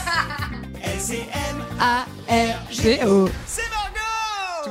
A-R-G-O. C'est Margot Tout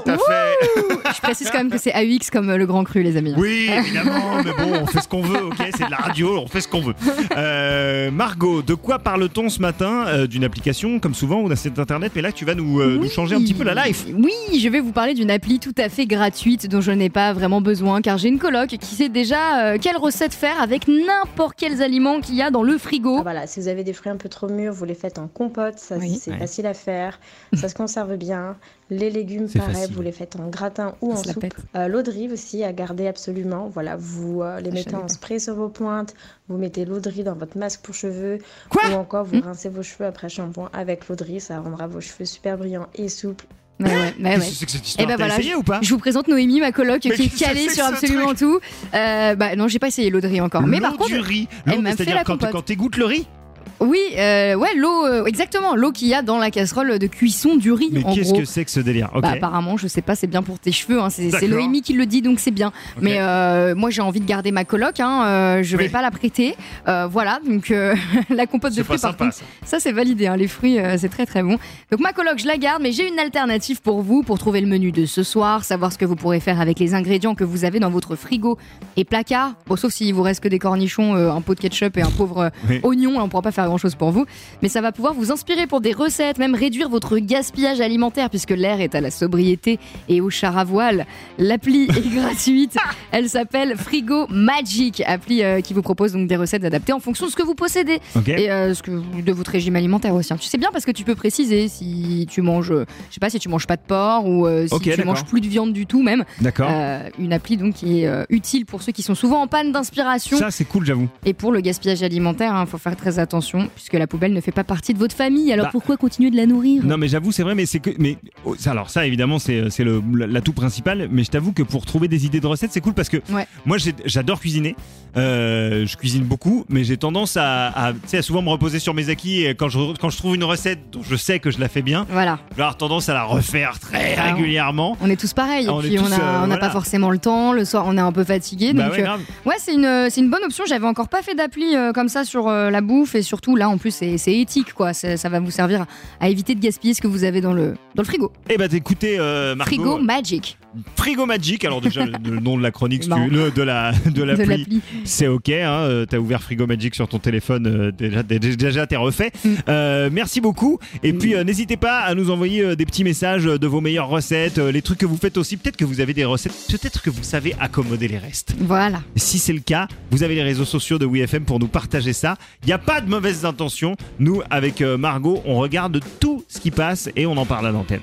à fait. Je précise quand même que c'est AUX comme euh, le grand cru, les amis. Oui, évidemment, mais bon, on fait ce qu'on veut, ok C'est de la radio, on fait ce qu'on veut. Euh, Margot, de quoi parle-t-on ce matin Euh, D'une application, comme souvent, ou d'un site internet, mais là, tu vas nous, euh, changer un petit peu la life. Oui, je vais vous parler d'une appli tout à fait gratuite dont je n'ai pas vraiment besoin car j'ai une coloc qui sait déjà euh, quelle recette faire avec n'importe quels aliments qu'il y a dans le frigo. Ah, voilà, si vous avez des fruits un peu trop mûrs, vous les faites en compote, ça Oui. c'est Ouais. facile à faire, ça se conserve bien. Les légumes, C'est pareil, facile. vous les faites en gratin ou en soupe. Euh, L'eau de riz aussi à garder absolument. Voilà, vous euh, les Je mettez en pas. spray sur vos pointes, vous mettez l'eau de riz dans votre masque pour cheveux, Quoi ou encore Hmm. vous rincez vos cheveux après shampoing avec l'eau de riz, ça rendra vos cheveux super brillants et souples. Ouais, ouais, ouais, ouais. Que cette histoire Eh ben T'as voilà, essayé ou pas Je vous présente Noémie, ma coloc, Mais qui est que calée sur absolument tout. Euh, bah non, j'ai pas essayé l'eau de riz encore. Mais par contre, du riz. elle m'a fait c'est-à-dire la quand, compote. quand t'égouttes le riz oui, euh, ouais, l'eau, euh, exactement, l'eau qu'il y a dans la casserole de cuisson du riz. Mais qu'est-ce que c'est que ce délire. Bah, apparemment, je sais pas, c'est bien pour tes cheveux. hein, C'est. Noémie qui le dit, donc c'est bien. Mais euh, moi, j'ai envie de garder ma coloc. Hein, euh, je vais Oui. pas la prêter. Euh, voilà, donc euh, la compote de fruits, par sympa contre, ça. ça c'est validé. hein, les fruits, c'est très très bon. Donc ma coloc, je la garde, mais j'ai une alternative pour vous pour trouver le menu de ce soir, savoir ce que vous pourrez faire avec les ingrédients que vous avez dans votre frigo et placard. Bon, sauf s'il vous reste que des cornichons, un pot de ketchup et un pauvre Oui. oignon, on pourra pas faire grand chose pour vous. Mais ça va pouvoir vous inspirer pour des recettes, même réduire votre gaspillage alimentaire, puisque l'air est à la sobriété et au char à voile. L'appli est gratuite. Elle s'appelle Frigo Magic, appli euh, qui vous propose donc des recettes adaptées en fonction de ce que vous possédez et euh, ce que vous- de votre régime alimentaire aussi. hein. Tu sais bien parce que tu peux préciser si tu manges, euh, je sais pas, si tu manges pas de porc ou euh, si Ok, tu manges plus de viande du tout même. D'accord. Une appli donc qui est utile pour ceux qui sont souvent en panne d'inspiration Ça, c'est cool, j'avoue. et pour le gaspillage alimentaire. Il faut faire très attention puisque la poubelle ne fait pas partie de votre famille. Alors Bah. pourquoi continuer de la nourrir? Non, mais j'avoue, c'est vrai, mais c'est que. Mais, oh, alors, ça, évidemment, c'est le- l'atout principal. Mais je t'avoue que pour trouver des idées de recettes, c'est cool parce que Ouais. moi, j'adore cuisiner. Euh, je cuisine beaucoup, mais j'ai tendance à, à, à souvent me reposer sur mes acquis. Et quand je, quand je trouve une recette dont je sais que je la fais bien, Voilà, je vais avoir tendance à la refaire très Ah, régulièrement. on est tous pareils. On puis on tous, a- euh, on n'a voilà. pas forcément le temps. Le soir, on est un peu fatigué. Bah donc, ouais, euh. Ouais, c'est une, une bonne option. J'avais encore pas fait d'appli euh, comme ça sur euh, la bouffe et surtout là en plus c'est éthique quoi. Ça va vous servir à éviter de gaspiller ce que vous avez dans le, dans le frigo. Eh ben, écoutez, euh, Margot, Frigo Magic Frigo Magic. Alors déjà, le, nom de la chronique, si tu- le- de la de l'appli. C'est ok, hein, euh, t'as ouvert Frigo Magic sur ton téléphone, euh, déjà, déjà, t'es refait. Mm. Euh, merci beaucoup. Et puis euh, n'hésitez pas à nous envoyer euh, des petits messages euh, de vos meilleures recettes, euh, les trucs que vous faites aussi. Peut-être que vous avez des recettes, peut-être que vous savez accommoder les restes. Voilà. Si c'est le cas, vous avez les réseaux sociaux de WeFM pour nous partager ça. Il n'y a pas de intentions. Nous, avec euh, Margot, on regarde tout ce qui passe et on en parle à l'antenne.